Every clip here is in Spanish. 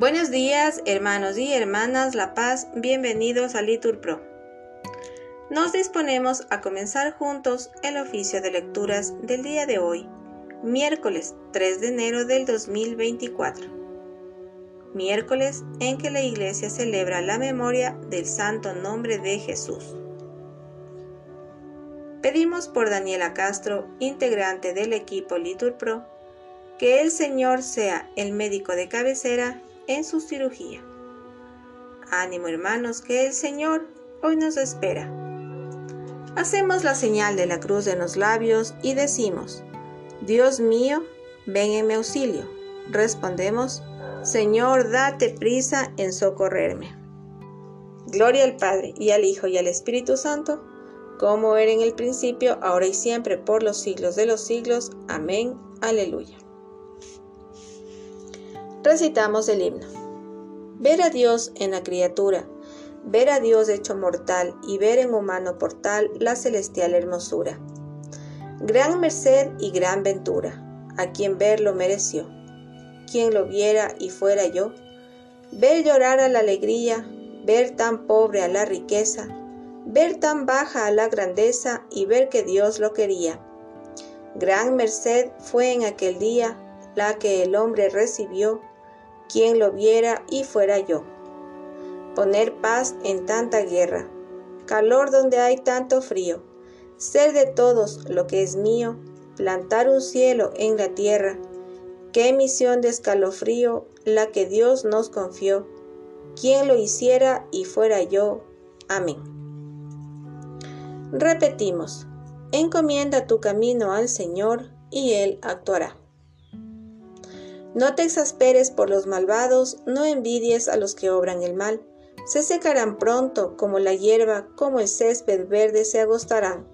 Buenos días, hermanos y hermanas La Paz, bienvenidos a Litur Pro. Nos disponemos a comenzar juntos el oficio de lecturas del día de hoy, miércoles 3 de enero del 2024. Miércoles en que la Iglesia celebra la memoria del santo nombre de Jesús. Pedimos por Daniela Castro, integrante del equipo Litur Pro, que el Señor sea el médico de cabecera en su cirugía. Ánimo hermanos, que el Señor hoy nos espera. Hacemos la señal de la cruz en los labios y decimos, Dios mío, ven en mi auxilio. Respondemos, Señor, date prisa en socorrerme. Gloria al Padre, y al Hijo, y al Espíritu Santo, como era en el principio, ahora y siempre, por los siglos de los siglos. Amén. Aleluya. Recitamos el himno. Ver a Dios en la criatura, ver a Dios hecho mortal y ver en humano portal la celestial hermosura. Gran merced y gran ventura, a quien verlo mereció. Quien lo viera y fuera yo, ver llorar a la alegría, ver tan pobre a la riqueza, ver tan baja a la grandeza y ver que Dios lo quería. Gran merced fue en aquel día la que el hombre recibió quien lo viera y fuera yo. Poner paz en tanta guerra, calor donde hay tanto frío, ser de todos lo que es mío, plantar un cielo en la tierra, qué misión de escalofrío la que Dios nos confió, quien lo hiciera y fuera yo. Amén. Repetimos, encomienda tu camino al Señor y Él actuará. No te exasperes por los malvados, no envidies a los que obran el mal. Se secarán pronto como la hierba, como el césped verde se agostarán.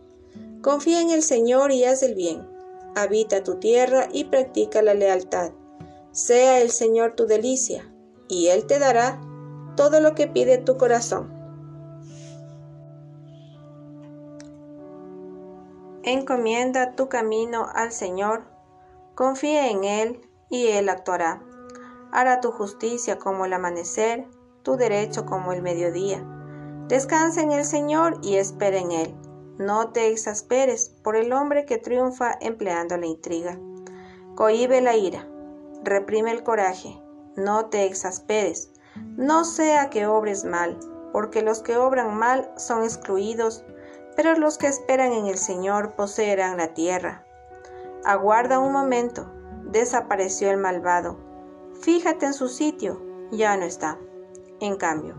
Confía en el Señor y haz el bien. Habita tu tierra y practica la lealtad. Sea el Señor tu delicia, y Él te dará todo lo que pide tu corazón. Encomienda tu camino al Señor, confía en Él y Él actuará. Hará tu justicia como el amanecer, tu derecho como el mediodía. Descansa en el Señor y espera en Él. No te exasperes por el hombre que triunfa empleando la intriga. Cohibe la ira, reprime el coraje, no te exasperes, no sea que obres mal, porque los que obran mal son excluidos, pero los que esperan en el Señor poseerán la tierra. Aguarda un momento, desapareció el malvado. Fíjate en su sitio, ya no está. En cambio,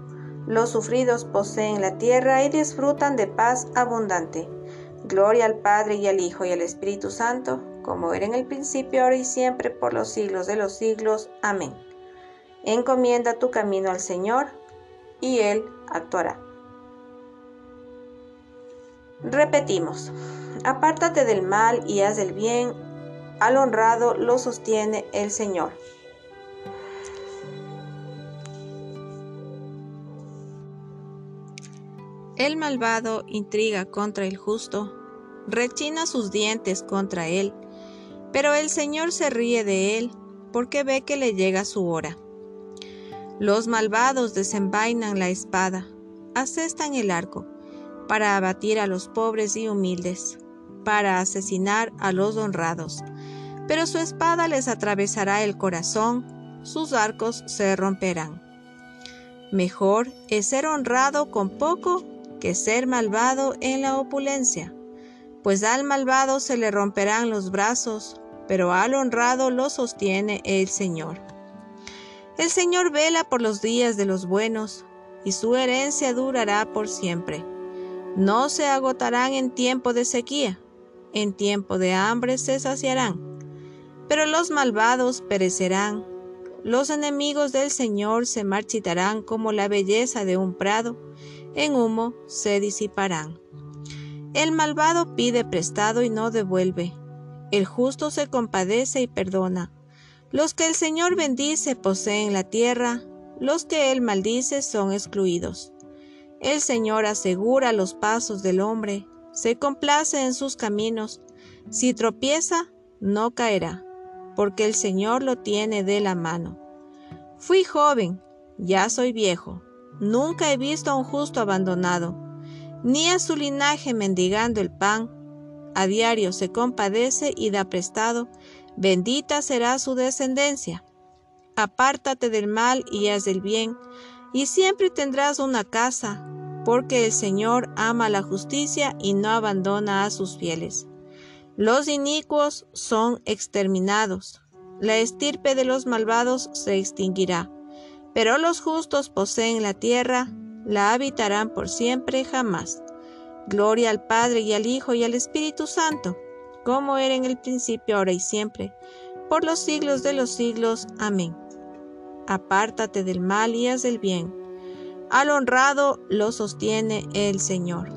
los sufridos poseen la tierra y disfrutan de paz abundante. Gloria al Padre y al Hijo y al Espíritu Santo, como era en el principio, ahora y siempre, por los siglos de los siglos. Amén. Encomienda tu camino al Señor, y Él actuará. Repetimos, apártate del mal y haz el bien, al honrado lo sostiene el Señor. El malvado intriga contra el justo, rechina sus dientes contra él, pero el Señor se ríe de él porque ve que le llega su hora. Los malvados desenvainan la espada, asestan el arco, para abatir a los pobres y humildes, para asesinar a los honrados pero su espada les atravesará el corazón, sus arcos se romperán. Mejor es ser honrado con poco que ser malvado en la opulencia, pues al malvado se le romperán los brazos, pero al honrado lo sostiene el Señor. El Señor vela por los días de los buenos, y su herencia durará por siempre. No se agotarán en tiempo de sequía, en tiempo de hambre se saciarán pero los malvados perecerán. Los enemigos del Señor se marchitarán como la belleza de un prado, en humo se disiparán. El malvado pide prestado y no devuelve. El justo se compadece y perdona. Los que el Señor bendice poseen la tierra, los que él maldice son excluidos. El Señor asegura los pasos del hombre, se complace en sus caminos. Si tropieza, no caerá porque el Señor lo tiene de la mano. Fui joven, ya soy viejo. Nunca he visto a un justo abandonado, ni a su linaje mendigando el pan. A diario se compadece y da prestado, bendita será su descendencia. Apártate del mal y haz el bien, y siempre tendrás una casa, porque el Señor ama la justicia y no abandona a sus fieles. Los inicuos son exterminados, la estirpe de los malvados se extinguirá, pero los justos poseen la tierra, la habitarán por siempre jamás. Gloria al Padre y al Hijo y al Espíritu Santo, como era en el principio, ahora y siempre, por los siglos de los siglos. Amén. Apártate del mal y haz el bien al honrado lo sostiene el Señor.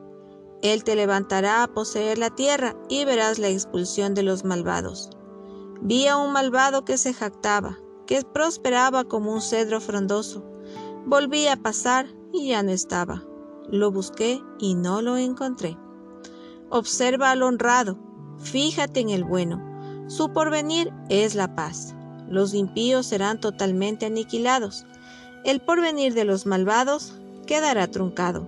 Él te levantará a poseer la tierra y verás la expulsión de los malvados. Vi a un malvado que se jactaba, que prosperaba como un cedro frondoso. Volví a pasar y ya no estaba. Lo busqué y no lo encontré. Observa al honrado, fíjate en el bueno. Su porvenir es la paz los impíos serán totalmente aniquilados. El porvenir de los malvados quedará truncado.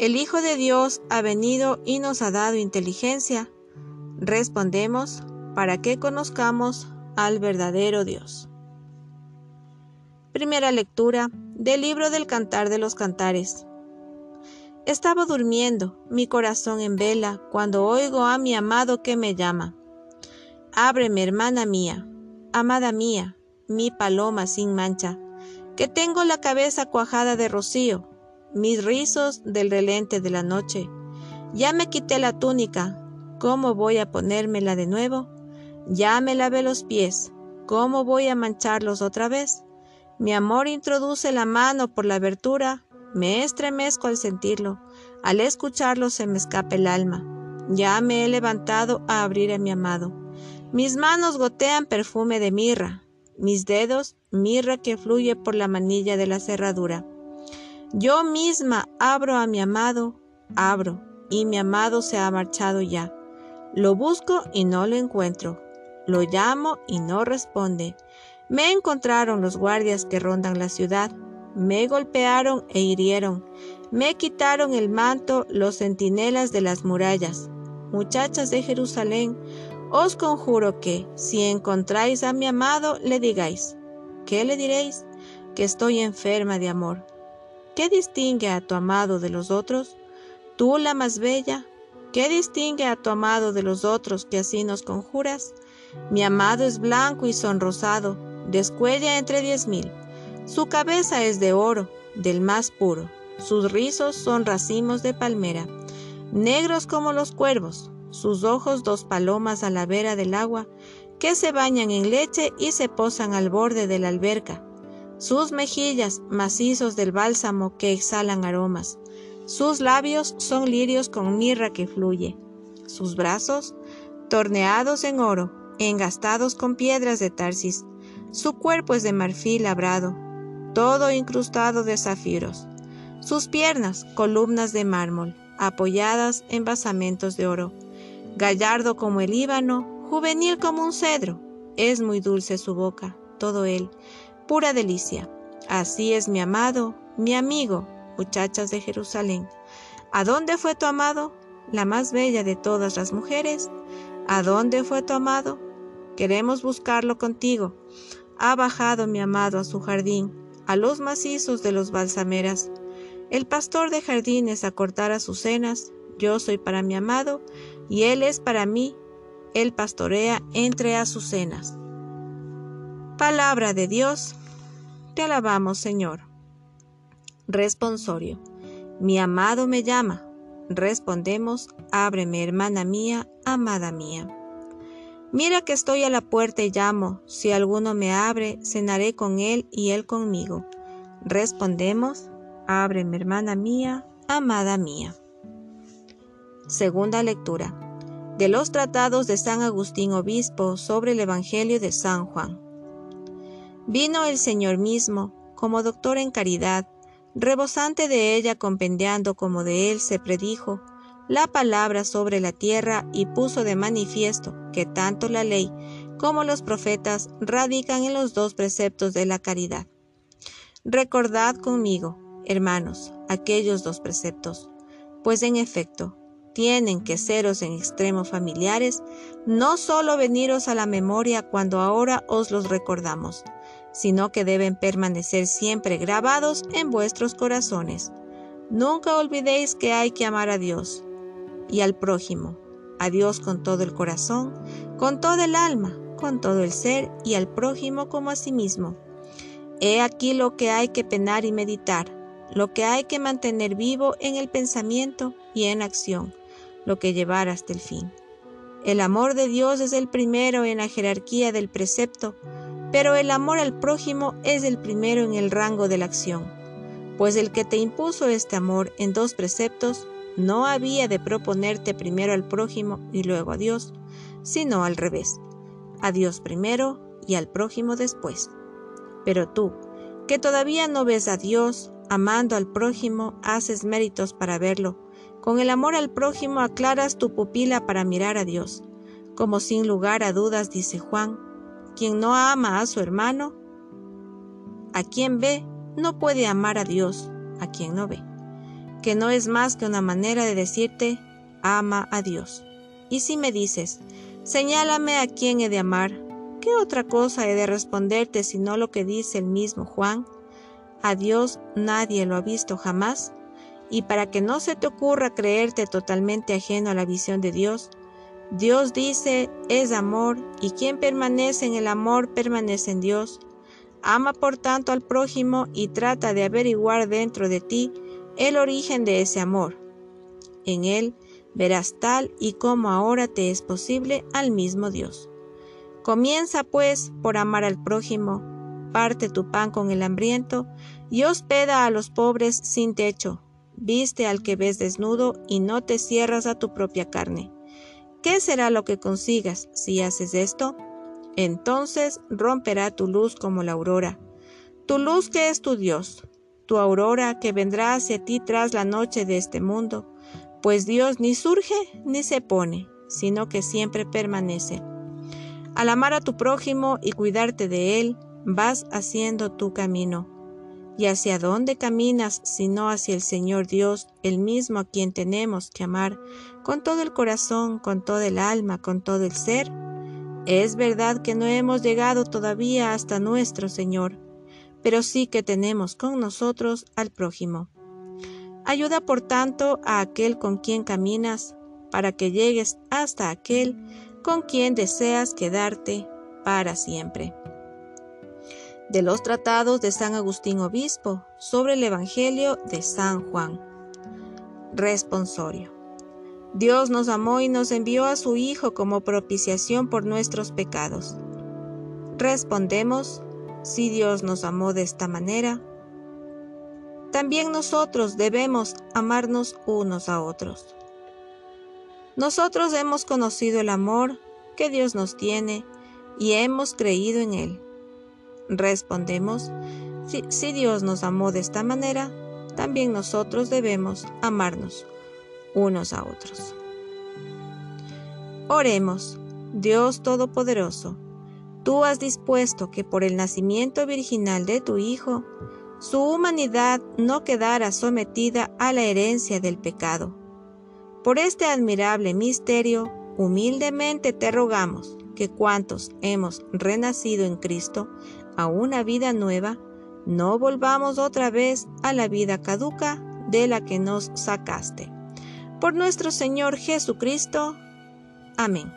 El Hijo de Dios ha venido y nos ha dado inteligencia. Respondemos para que conozcamos al verdadero Dios. Primera lectura del libro del Cantar de los Cantares. Estaba durmiendo, mi corazón en vela, cuando oigo a mi amado que me llama. Ábreme, hermana mía, amada mía, mi paloma sin mancha, que tengo la cabeza cuajada de rocío, mis rizos del relente de la noche. Ya me quité la túnica, ¿cómo voy a ponérmela de nuevo? Ya me lavé los pies, ¿cómo voy a mancharlos otra vez? Mi amor introduce la mano por la abertura, me estremezco al sentirlo, al escucharlo se me escapa el alma. Ya me he levantado a abrir a mi amado. Mis manos gotean perfume de mirra, mis dedos mirra que fluye por la manilla de la cerradura. Yo misma abro a mi amado, abro, y mi amado se ha marchado ya. Lo busco y no lo encuentro. Lo llamo y no responde. Me encontraron los guardias que rondan la ciudad. Me golpearon e hirieron. Me quitaron el manto los centinelas de las murallas. Muchachas de Jerusalén, os conjuro que, si encontráis a mi amado, le digáis, ¿qué le diréis? Que estoy enferma de amor. ¿Qué distingue a tu amado de los otros? Tú la más bella, ¿qué distingue a tu amado de los otros que así nos conjuras? Mi amado es blanco y sonrosado, descuella entre diez mil. Su cabeza es de oro, del más puro. Sus rizos son racimos de palmera, negros como los cuervos, sus ojos dos palomas a la vera del agua, que se bañan en leche y se posan al borde de la alberca, sus mejillas macizos del bálsamo que exhalan aromas, sus labios son lirios con mirra que fluye, sus brazos torneados en oro, engastados con piedras de Tarsis, su cuerpo es de marfil labrado, todo incrustado de zafiros, sus piernas columnas de mármol, apoyadas en basamentos de oro, gallardo como el Líbano, juvenil como un cedro. Es muy dulce su boca, todo él, pura delicia. Así es mi amado, mi amigo, muchachas de Jerusalén. ¿A dónde fue tu amado? La más bella de todas las mujeres. ¿A dónde fue tu amado? Queremos buscarlo contigo. Ha bajado mi amado a su jardín, a los macizos de los balsameras. El pastor de jardines acortar azucenas, yo soy para mi amado, y él es para mí, él pastorea entre azucenas. Palabra de Dios, alabamos Señor. Responsorio. Mi amado me llama. Respondemos, ábreme hermana mía, amada mía. Mira que estoy a la puerta y llamo, si alguno me abre, cenaré con él y él conmigo. Respondemos, ábreme hermana mía, amada mía. Segunda lectura. De los tratados de San Agustín Obispo sobre el Evangelio de San Juan. Vino el Señor mismo, como doctor en caridad, rebosante de ella compendiando como de él se predijo, la palabra sobre la tierra y puso de manifiesto que tanto la ley como los profetas radican en los dos preceptos de la caridad. Recordad conmigo, hermanos, aquellos dos preceptos, pues en efecto, tienen que seros en extremo familiares, no solo veniros a la memoria cuando ahora os los recordamos, sino que deben permanecer siempre grabados en vuestros corazones. Nunca olvidéis que hay que amar a Dios, y al prójimo, a Dios con todo el corazón, con todo el alma, con todo el ser y al prójimo como a sí mismo. He aquí lo que hay que penar y meditar, lo que hay que mantener vivo en el pensamiento y en acción, lo que llevar hasta el fin. El amor de Dios es el primero en la jerarquía del precepto, pero el amor al prójimo es el primero en el rango de la acción, pues el que te impuso este amor en dos preceptos no había de proponerte primero al prójimo y luego a Dios, sino al revés, a Dios primero y al prójimo después. Pero tú, que todavía no ves a Dios, amando al prójimo, haces méritos para verlo. Con el amor al prójimo aclaras tu pupila para mirar a Dios. Como sin lugar a dudas dice Juan, quien no ama a su hermano, a quien ve, no puede amar a Dios, a quien no ve que no es más que una manera de decirte, ama a Dios. Y si me dices, señálame a quién he de amar, ¿qué otra cosa he de responderte sino lo que dice el mismo Juan? A Dios nadie lo ha visto jamás, y para que no se te ocurra creerte totalmente ajeno a la visión de Dios, Dios dice, es amor, y quien permanece en el amor permanece en Dios. Ama por tanto al prójimo y trata de averiguar dentro de ti el origen de ese amor. En él verás tal y como ahora te es posible al mismo Dios. Comienza pues por amar al prójimo, parte tu pan con el hambriento y hospeda a los pobres sin techo, viste al que ves desnudo y no te cierras a tu propia carne. ¿Qué será lo que consigas si haces esto? Entonces romperá tu luz como la aurora, tu luz que es tu Dios, tu aurora que vendrá hacia ti tras la noche de este mundo, pues Dios ni surge ni se pone, sino que siempre permanece. Al amar a tu prójimo y cuidarte de él, vas haciendo tu camino. ¿Y hacia dónde caminas sino hacia el Señor Dios, el mismo a quien tenemos que amar con todo el corazón, con todo el alma, con todo el ser? Es verdad que no hemos llegado todavía hasta nuestro Señor, pero sí que tenemos con nosotros al prójimo. Ayuda por tanto a aquel con quien caminas para que llegues hasta aquel con quien deseas quedarte para siempre. De los tratados de San Agustín Obispo sobre el Evangelio de San Juan. Responsorio. Dios nos amó y nos envió a su Hijo como propiciación por nuestros pecados. Respondemos, si Dios nos amó de esta manera, también nosotros debemos amarnos unos a otros. Nosotros hemos conocido el amor que Dios nos tiene y hemos creído en Él. Respondemos, si, si, Dios nos amó de esta manera, también nosotros debemos amarnos unos a otros. Oremos, Dios Todopoderoso Tú has dispuesto que por el nacimiento virginal de tu Hijo, su humanidad no quedara sometida a la herencia del pecado. Por este admirable misterio, humildemente te rogamos que cuantos hemos renacido en Cristo a una vida nueva, no volvamos otra vez a la vida caduca de la que nos sacaste. Por nuestro Señor Jesucristo. Amén.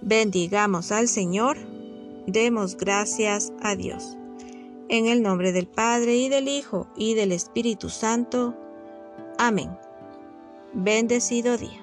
Bendigamos al Señor, demos gracias a Dios. En el nombre del Padre y del Hijo y del Espíritu Santo. Amén. Bendecido día.